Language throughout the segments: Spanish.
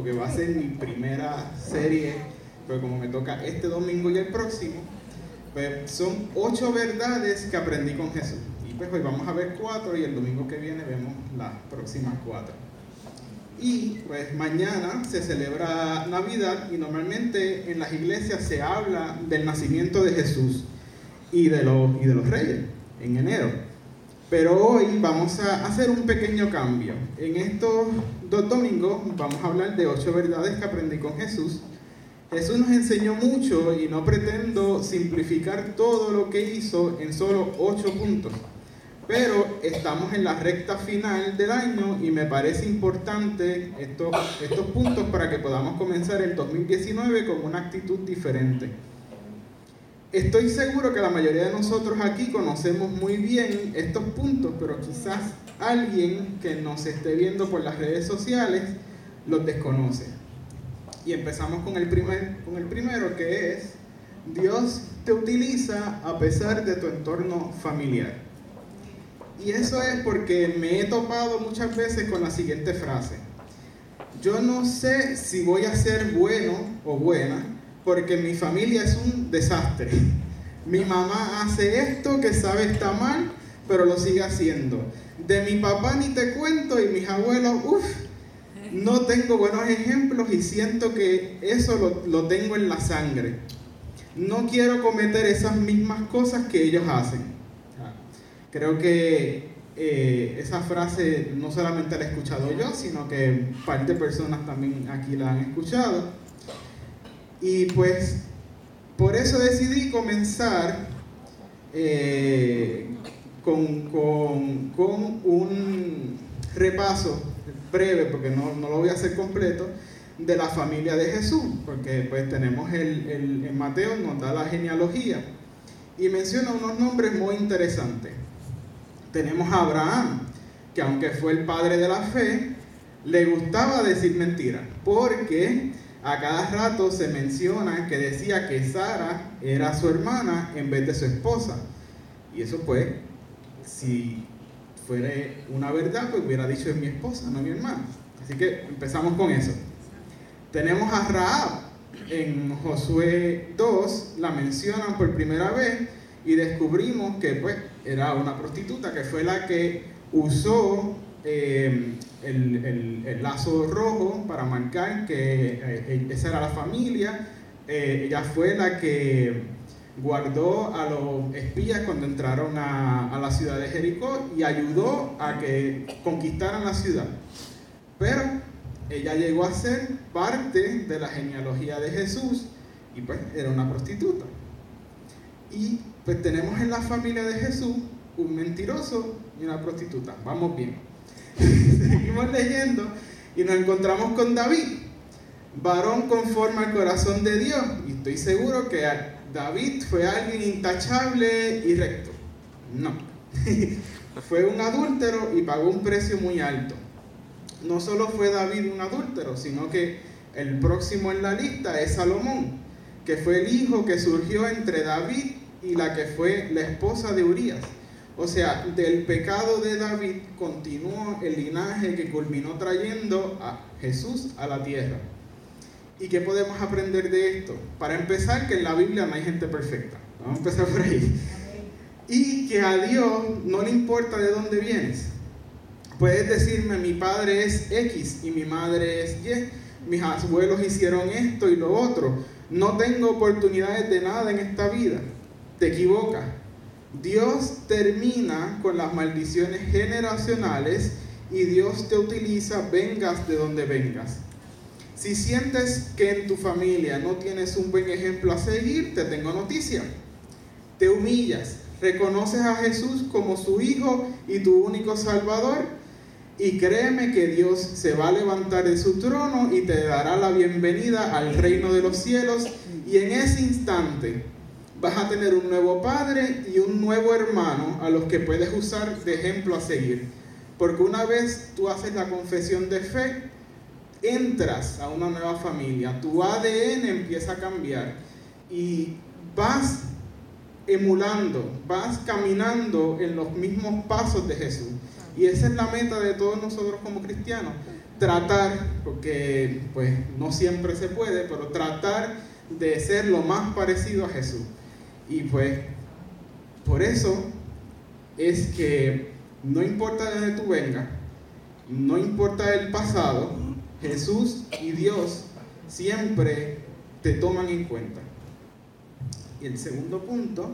porque va a ser mi primera serie, pero como me toca este domingo y el próximo, pues son ocho verdades que aprendí con Jesús. Y pues hoy vamos a ver cuatro y el domingo que viene vemos las próximas cuatro. Y pues mañana se celebra Navidad y normalmente en las iglesias se habla del nacimiento de Jesús y de los, y de los reyes en enero. Pero hoy vamos a hacer un pequeño cambio. En estos dos domingos vamos a hablar de ocho verdades que aprendí con Jesús. Jesús nos enseñó mucho y no pretendo simplificar todo lo que hizo en solo ocho puntos. Pero estamos en la recta final del año y me parece importante estos, estos puntos para que podamos comenzar el 2019 con una actitud diferente. Estoy seguro que la mayoría de nosotros aquí conocemos muy bien estos puntos, pero quizás alguien que nos esté viendo por las redes sociales los desconoce. Y empezamos con el, primer, con el primero que es, Dios te utiliza a pesar de tu entorno familiar. Y eso es porque me he topado muchas veces con la siguiente frase. Yo no sé si voy a ser bueno o buena, porque mi familia es un desastre. Mi mamá hace esto que sabe está mal, pero lo sigue haciendo. De mi papá ni te cuento y mis abuelos, uff, no tengo buenos ejemplos y siento que eso lo, tengo en la sangre. No quiero cometer esas mismas cosas que ellos hacen. Creo que eh, esa frase no solamente la he escuchado yo, sino que parte de personas también aquí la han escuchado. Y pues por eso decidí comenzar eh, con, un repaso breve, porque no, lo voy a hacer completo, de la familia de Jesús, porque pues tenemos el, el, en Mateo nos da la genealogía y menciona unos nombres muy interesantes. Tenemos a Abraham, que aunque fue el padre de la fe, le gustaba decir mentiras, porque a cada rato se menciona que decía que Sara era su hermana en vez de su esposa. Y eso pues, si fuera una verdad, pues hubiera dicho es mi esposa, no mi hermana. Así que empezamos con eso. Tenemos a Raab. En Josué 2 la mencionan por primera vez y descubrimos que pues era una prostituta que fue la que usó eh, el, lazo rojo para marcar que eh, esa era la familia. Eh, ella fue la que guardó a los espías cuando entraron a, la ciudad de Jericó y ayudó a que conquistaran la ciudad. Pero ella llegó a ser parte de la genealogía de Jesús y pues era una prostituta. Y pues tenemos en la familia de Jesús un mentiroso y una prostituta. Vamos bien. Seguimos leyendo y nos encontramos con David, varón conforme al corazón de Dios. Y estoy seguro que David fue alguien intachable y recto. No. fue un adúltero y pagó un precio muy alto. No solo fue David un adúltero, sino que el próximo en la lista es Salomón, que fue el hijo que surgió entre David y la que fue la esposa de Urias. O sea, del pecado de David continuó el linaje que culminó trayendo a Jesús a la tierra. ¿Y qué podemos aprender de esto? Para empezar, que en la Biblia no hay gente perfecta. Vamos a empezar por ahí. Y que a Dios no le importa de dónde vienes. Puedes decirme, mi padre es X y mi madre es Y. Mis abuelos hicieron esto y lo otro. No tengo oportunidades de nada en esta vida. Te equivocas Dios termina con las maldiciones generacionales y Dios te utiliza vengas de donde vengas. Si sientes que en tu familia no tienes un buen ejemplo a seguir, te tengo noticia. Te humillas, reconoces a Jesús como su Hijo y tu único Salvador y créeme que Dios se va a levantar de su trono y te dará la bienvenida al reino de los cielos y en ese instante vas a tener un nuevo padre y un nuevo hermano a los que puedes usar de ejemplo a seguir. Porque una vez tú haces la confesión de fe, entras a una nueva familia, tu ADN empieza a cambiar y vas emulando, vas caminando en los mismos pasos de Jesús. Y esa es la meta de todos nosotros como cristianos, tratar, porque pues no siempre se puede, pero tratar de ser lo más parecido a Jesús. Y pues por eso es que no importa de dónde tú vengas, no importa el pasado, Jesús y Dios siempre te toman en cuenta. Y el segundo punto,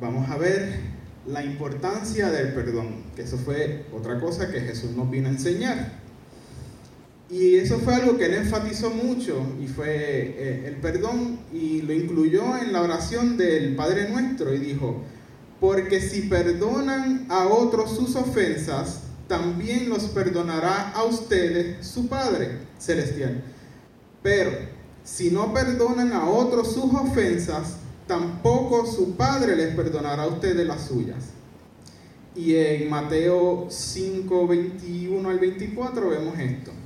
vamos a ver la importancia del perdón, que eso fue otra cosa que Jesús nos vino a enseñar. Y eso fue algo que él enfatizó mucho y fue eh, el perdón y lo incluyó en la oración del Padre Nuestro y dijo, porque si perdonan a otros sus ofensas, también los perdonará a ustedes su Padre Celestial. Pero si no perdonan a otros sus ofensas, tampoco su Padre les perdonará a ustedes las suyas. Y en Mateo 5, 21 al 24 vemos esto.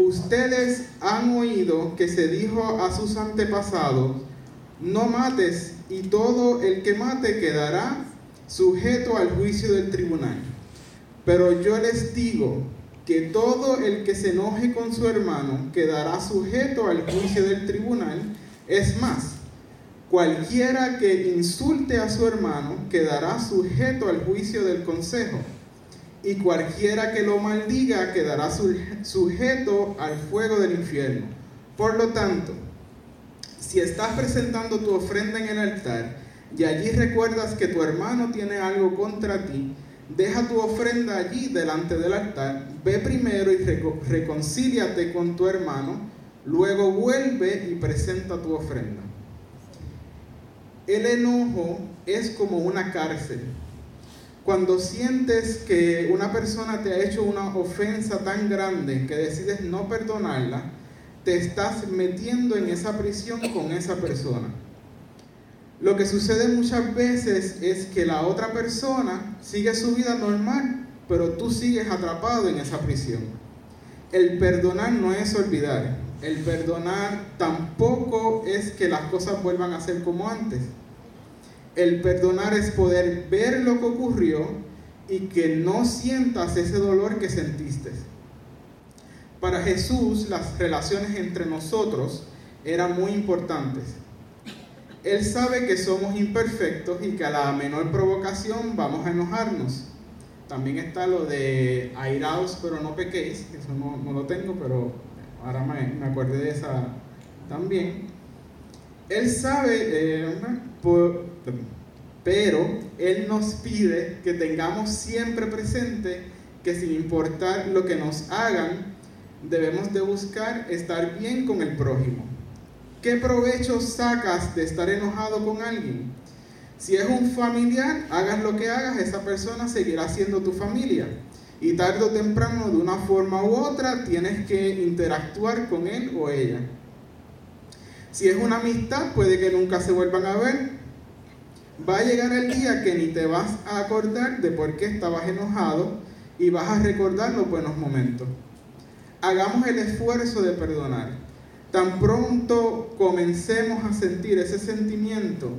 Ustedes han oído que se dijo a sus antepasados, no mates y todo el que mate quedará sujeto al juicio del tribunal. Pero yo les digo, que todo el que se enoje con su hermano quedará sujeto al juicio del tribunal. Es más, cualquiera que insulte a su hermano quedará sujeto al juicio del consejo. Y cualquiera que lo maldiga quedará sujeto al fuego del infierno. Por lo tanto, si estás presentando tu ofrenda en el altar y allí recuerdas que tu hermano tiene algo contra ti, deja tu ofrenda allí delante del altar, ve primero y reconcíliate con tu hermano, luego vuelve y presenta tu ofrenda. El enojo es como una cárcel. Cuando sientes que una persona te ha hecho una ofensa tan grande que decides no perdonarla, te estás metiendo en esa prisión con esa persona. Lo que sucede muchas veces es que la otra persona sigue su vida normal, pero tú sigues atrapado en esa prisión. El perdonar no es olvidar. El perdonar tampoco es que las cosas vuelvan a ser como antes. El perdonar es poder ver lo que ocurrió y que no sientas ese dolor que sentiste. Para Jesús las relaciones entre nosotros eran muy importantes él sabe que somos imperfectos y que a la menor provocación vamos a enojarnos. También está lo de airaos pero no pequéis, eso no, lo tengo, pero ahora me, me de esa también. Él sabe, eh, pero Él nos pide que tengamos siempre presente que sin importar lo que nos hagan, debemos de buscar estar bien con el prójimo. ¿Qué provecho sacas de estar enojado con alguien? Si es un familiar, hagas lo que hagas, esa persona seguirá siendo tu familia. Y tarde o temprano, de una forma u otra, tienes que interactuar con él o ella. Si es una amistad, puede que nunca se vuelvan a ver. Va a llegar el día que ni te vas a acordar de por qué estabas enojado y vas a recordar los buenos momentos. Hagamos el esfuerzo de perdonar. Tan pronto comencemos a sentir ese sentimiento,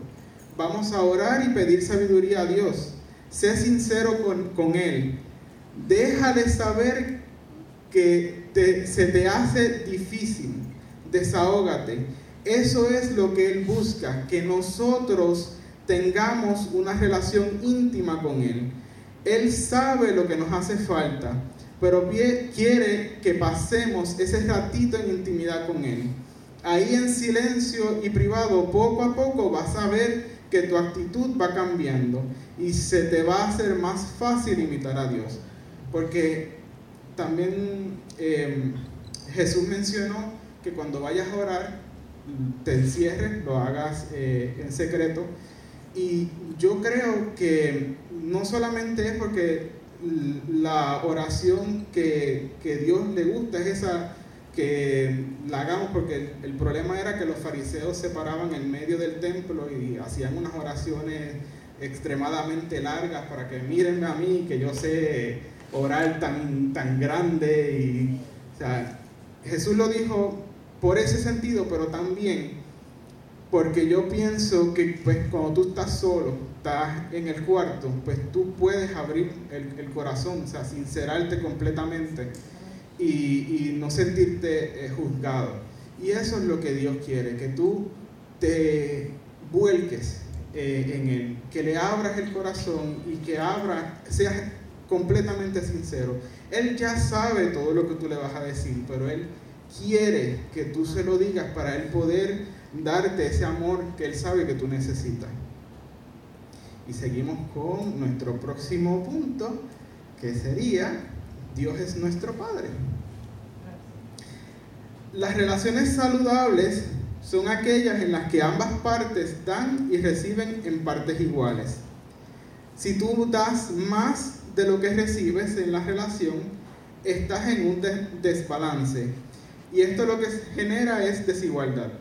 vamos a orar y pedir sabiduría a Dios. Sé sincero con, Él. Déjale saber que se te hace difícil. Desahógate. Eso es lo que Él busca, que nosotros tengamos una relación íntima con Él. Él sabe lo que nos hace falta pero quiere que pasemos ese ratito en intimidad con Él. Ahí en silencio y privado, poco a poco vas a ver que tu actitud va cambiando y se te va a hacer más fácil imitar a Dios. Porque también em, Jesús mencionó que cuando vayas a orar, te encierres, lo hagas eh, en secreto. Y yo creo que no solamente es porque la oración que, Dios le gusta es esa que la hagamos porque el, problema era que los fariseos se paraban en medio del templo y hacían unas oraciones extremadamente largas para que miren a mí que yo sé orar tan, tan grande y Jesús lo dijo por ese sentido pero también porque yo pienso que pues cuando tú estás solo, estás en el cuarto, pues tú puedes abrir el, corazón, o sea, sincerarte completamente y, y no sentirte eh, juzgado. Y eso es lo que Dios quiere, que tú te vuelques eh, en Él, que le abras el corazón y que abra, seas completamente sincero. Él ya sabe todo lo que tú le vas a decir, pero Él quiere que tú se lo digas para Él poder darte ese amor que Él sabe que tú necesitas. Y seguimos con nuestro próximo punto, que sería, Dios es nuestro Padre. Las relaciones saludables son aquellas en las que ambas partes dan y reciben en partes iguales. Si tú das más de lo que recibes en la relación, estás en un desbalance. Y esto lo que genera es desigualdad.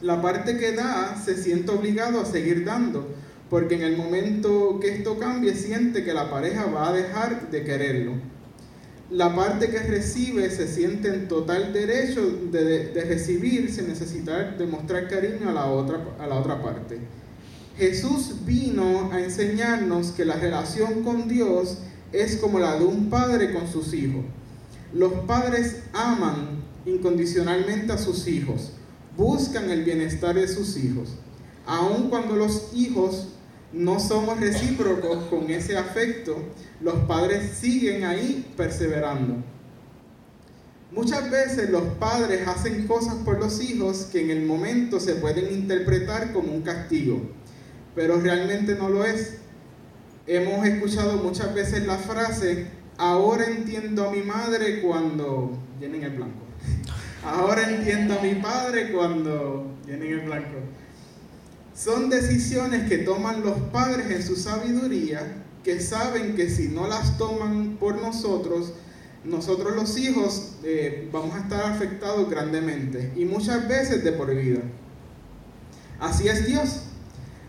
La parte que da se siente obligado a seguir dando, porque en el momento que esto cambie siente que la pareja va a dejar de quererlo la parte que recibe se siente en total derecho de, recibir sin necesitar demostrar cariño a la, otra, a la otra parte. Jesús vino a enseñarnos que la relación con Dios es como la de un padre con sus hijos. Los padres aman incondicionalmente a sus hijos, buscan el bienestar de sus hijos, aun cuando los hijos no somos recíprocos con ese afecto, los padres siguen ahí perseverando. Muchas veces los padres hacen cosas por los hijos que en el momento se pueden interpretar como un castigo, pero realmente no lo es. Hemos escuchado muchas veces la frase, ahora entiendo a mi madre cuando llenen el blanco. Ahora entiendo a mi padre cuando llenen el blanco. Son decisiones que toman los padres en su sabiduría, que saben que si no las toman por nosotros, nosotros los hijos eh, vamos a estar afectados grandemente y muchas veces de por vida. Así es Dios.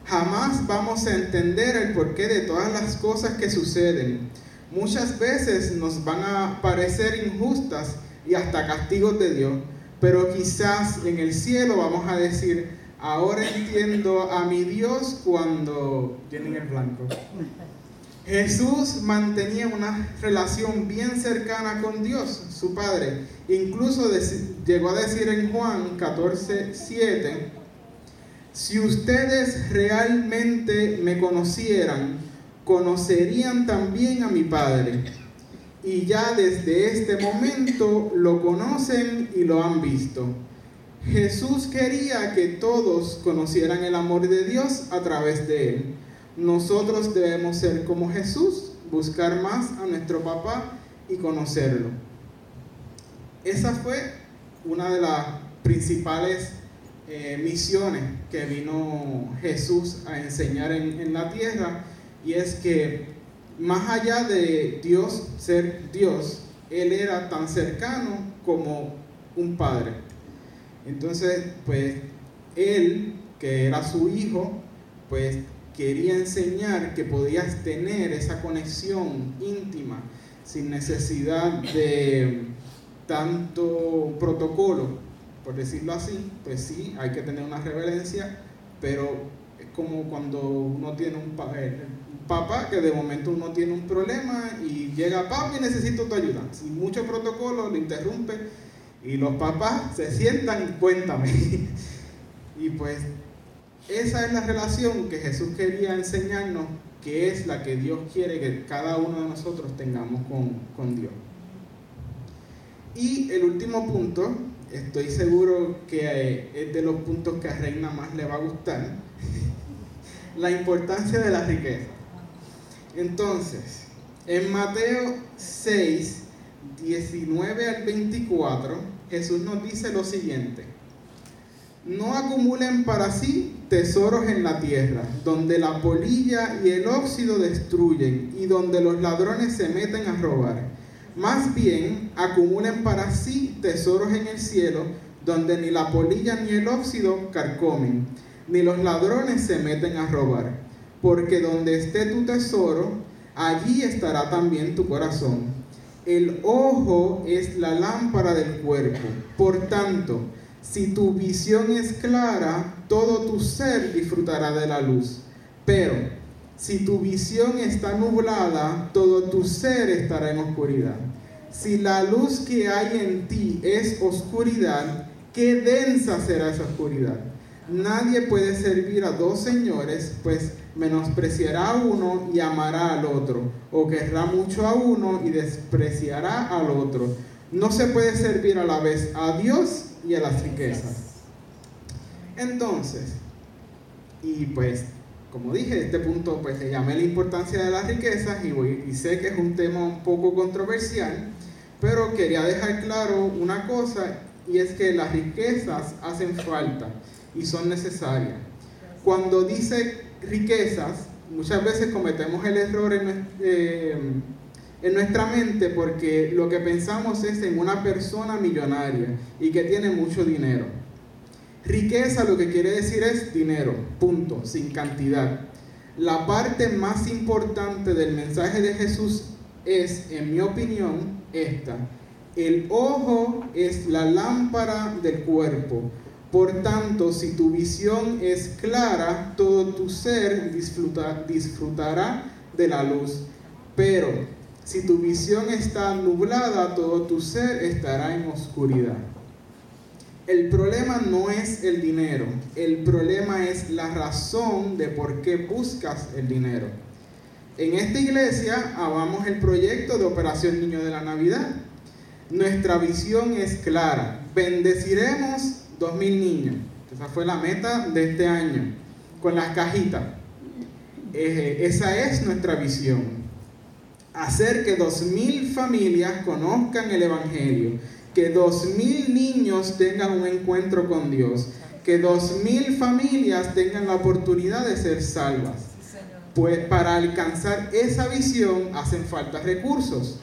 Jamás vamos a entender el porqué de todas las cosas que suceden. Muchas veces nos van a parecer injustas y hasta castigos de Dios, pero quizás en el cielo vamos a decir, Ahora entiendo a mi Dios cuando tienen el blanco. Jesús mantenía una relación bien cercana con Dios, su Padre. Incluso llegó a decir en Juan 14, 7, si ustedes realmente me conocieran, conocerían también a mi Padre. Y ya desde este momento lo conocen y lo han visto. Jesús quería que todos conocieran el amor de Dios a través de él. Nosotros debemos ser como Jesús, buscar más a nuestro papá y conocerlo. Esa fue una de las principales eh, misiones que vino Jesús a enseñar en, en la tierra y es que más allá de Dios ser Dios, Él era tan cercano como un padre. Entonces, pues él, que era su hijo, pues quería enseñar que podías tener esa conexión íntima sin necesidad de tanto protocolo, por decirlo así, pues sí, hay que tener una reverencia, pero es como cuando uno tiene un, papá que de momento uno tiene un problema y llega papi necesito tu ayuda. Sin mucho protocolo, lo interrumpe y los papás se sientan y cuéntame. y pues esa es la relación que Jesús quería enseñarnos, que es la que Dios quiere que cada uno de nosotros tengamos con, con Dios. Y el último punto, estoy seguro que eh, es de los puntos que a Reina más le va a gustar, la importancia de la riqueza. Entonces, en Mateo 6, 19 al 24, Jesús nos dice lo siguiente. No acumulen para sí tesoros en la tierra, donde la polilla y el óxido destruyen y donde los ladrones se meten a robar. Más bien, acumulen para sí tesoros en el cielo, donde ni la polilla ni el óxido carcomen, ni los ladrones se meten a robar. Porque donde esté tu tesoro, allí estará también tu corazón. El ojo es la lámpara del cuerpo. Por tanto, Si tu visión es clara, todo tu ser disfrutará de la luz. Pero si tu visión está nublada, todo tu ser estará en oscuridad. Si la luz que hay en ti es oscuridad, qué densa será esa oscuridad. Nadie puede servir a dos señores, pues menospreciará a uno y amará al otro, o querrá mucho a uno y despreciará al otro. No se puede servir a la vez a Dios y a las riquezas. Entonces, y pues, como dije, este punto pues le llamé la importancia de las riquezas y, voy, y sé que es un tema un poco controversial, pero quería dejar claro una cosa y es que las riquezas hacen falta y son necesarias. Cuando dice riquezas, muchas veces cometemos el error en, eh, en nuestra mente porque lo que pensamos es en una persona millonaria y que tiene mucho dinero. Riqueza lo que quiere decir es dinero, punto, sin cantidad. La parte más importante del mensaje de Jesús es, en mi opinión, esta. El ojo es la lámpara del cuerpo. Por tanto, si tu visión es clara, todo tu ser disfrutará de la luz. Pero si tu visión está nublada, todo tu ser estará en oscuridad. El problema no es el dinero, el problema es la razón de por qué buscas el dinero. En esta iglesia amamos el proyecto de Operación Niño de la Navidad. Nuestra visión es clara. Bendeciremos dos mil niños. Esa fue la meta de este año, con las cajitas. Eh, esa es nuestra visión. Hacer que dos mil familias conozcan el Evangelio, que dos mil niños tengan un encuentro con Dios, que dos mil familias tengan la oportunidad de ser salvas. Pues para alcanzar esa visión hacen falta recursos.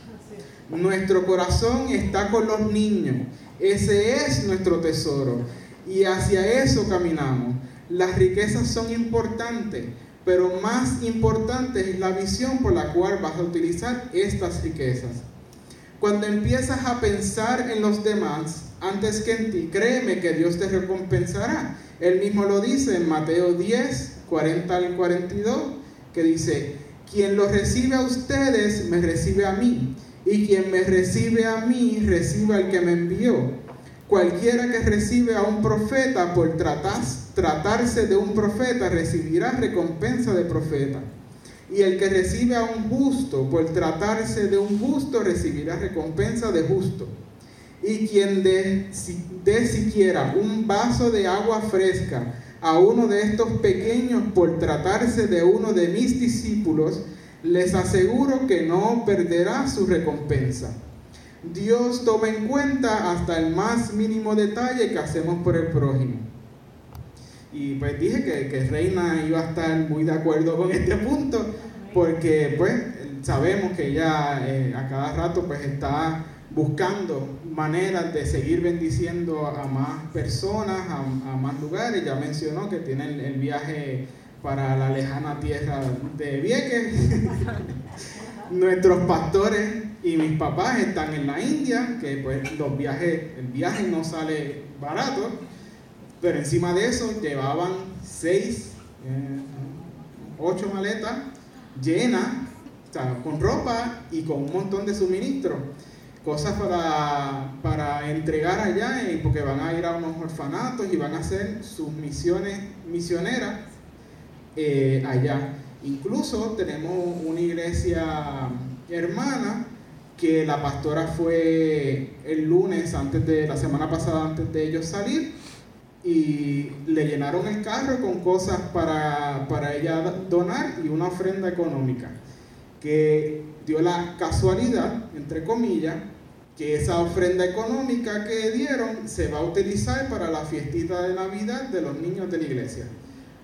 Nuestro corazón está con los niños ese es nuestro tesoro. Y hacia eso caminamos. Las riquezas son importantes, pero más importante es la visión por la cual vas a utilizar estas riquezas. Cuando empiezas a pensar en los demás antes que en ti, créeme que Dios te recompensará. Él mismo lo dice en Mateo 10, 40 al 42, que dice, quien lo recibe a ustedes, me recibe a mí y quien me recibe a mí, recibe al que me envió. Cualquiera que recibe a un profeta por tratarse de un profeta, recibirá recompensa de profeta. Y el que recibe a un justo por tratarse de un justo, recibirá recompensa de justo. Y quien dé, siquiera un vaso de agua fresca a uno de estos pequeños por tratarse de uno de mis discípulos, les aseguro que no perderá su recompensa. Dios toma en cuenta hasta el más mínimo detalle que hacemos por el prójimo. Y pues dije que, Reina iba a estar muy de acuerdo con este punto, porque pues sabemos que ella eh, a cada rato pues está buscando maneras de seguir bendiciendo a, más personas, a, más lugares. Ya mencionó que tiene el viaje para la lejana tierra de Vieques. Nuestros pastores y mis papás están en la India, que pues los viajes, el viaje no sale barato, pero encima de eso llevaban seis, eh, ocho maletas llenas, con ropa y con un montón de suministros cosas para, para, entregar allá, porque van a ir a unos orfanatos y van a hacer sus misiones misioneras eh, allá. Incluso tenemos una iglesia hermana que la pastora fue el lunes antes de la semana pasada antes de ellos salir y le llenaron el carro con cosas para, para ella donar y una ofrenda económica que dio la casualidad, entre comillas, que esa ofrenda económica que dieron se va a utilizar para la fiestita de Navidad de los niños de la iglesia.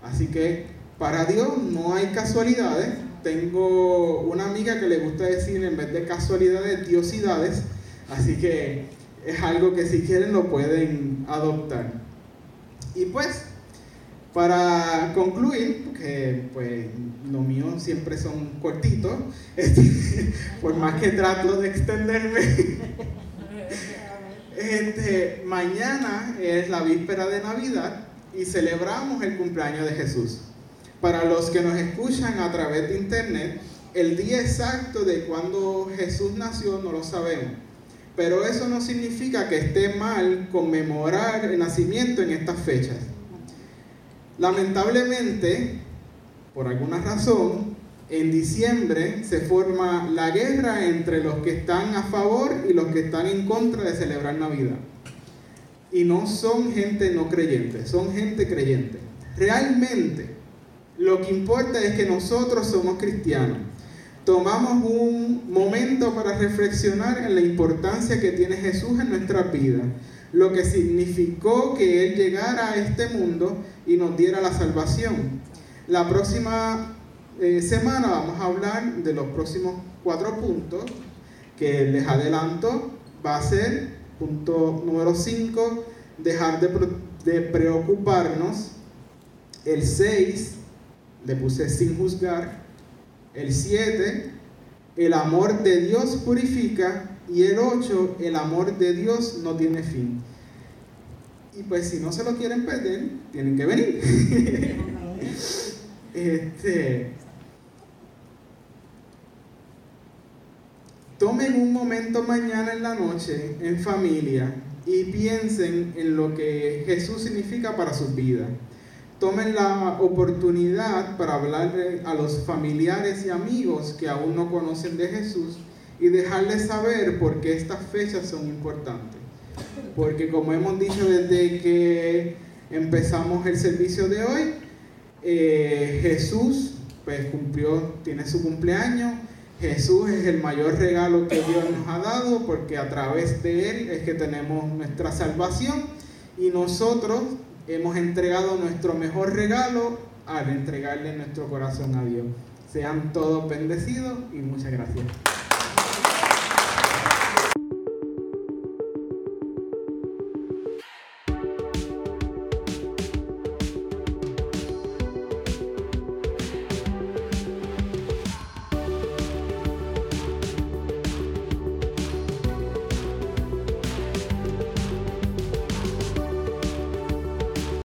Así que para Dios no hay casualidades. Tengo una amiga que le gusta decir en vez de casualidades, diosidades. Así que es algo que si quieren lo pueden adoptar. Y pues, para concluir, que pues lo mío siempre son cortitos, este, por más que trato de extenderme, Este, mañana es la víspera de Navidad y celebramos el cumpleaños de Jesús. Para los que nos escuchan a través de internet, el día exacto de cuando Jesús nació no lo sabemos. Pero eso no significa que esté mal conmemorar el nacimiento en estas fechas. Lamentablemente, por alguna razón, en diciembre se forma la guerra entre los que están a favor y los que están en contra de celebrar Navidad. Y no son gente no creyente, son gente creyente. Realmente, lo que importa es que nosotros somos cristianos. Tomamos un momento para reflexionar en la importancia que tiene Jesús en nuestra vida, lo que significó que Él llegara a este mundo y nos diera la salvación. La próxima eh, semana vamos a hablar de los próximos cuatro puntos que les adelanto. Va a ser punto número 5, dejar de, preocuparnos. El 6, le puse sin juzgar. El 7, el amor de Dios purifica. Y el 8, el amor de Dios no tiene fin. Y pues si no se lo quieren perder, tienen que venir. este, tomen un momento mañana en la noche en familia y piensen en lo que Jesús significa para su vida. Tomen la oportunidad para hablarle a los familiares y amigos que aún no conocen de Jesús y dejarles saber por qué estas fechas son importantes. Porque como hemos dicho desde que empezamos el servicio de hoy, eh, Jesús pues cumplió, tiene su cumpleaños. Jesús es el mayor regalo que Dios nos ha dado porque a través de Él es que tenemos nuestra salvación y nosotros hemos entregado nuestro mejor regalo al entregarle nuestro corazón a Dios. Sean todos bendecidos y muchas gracias.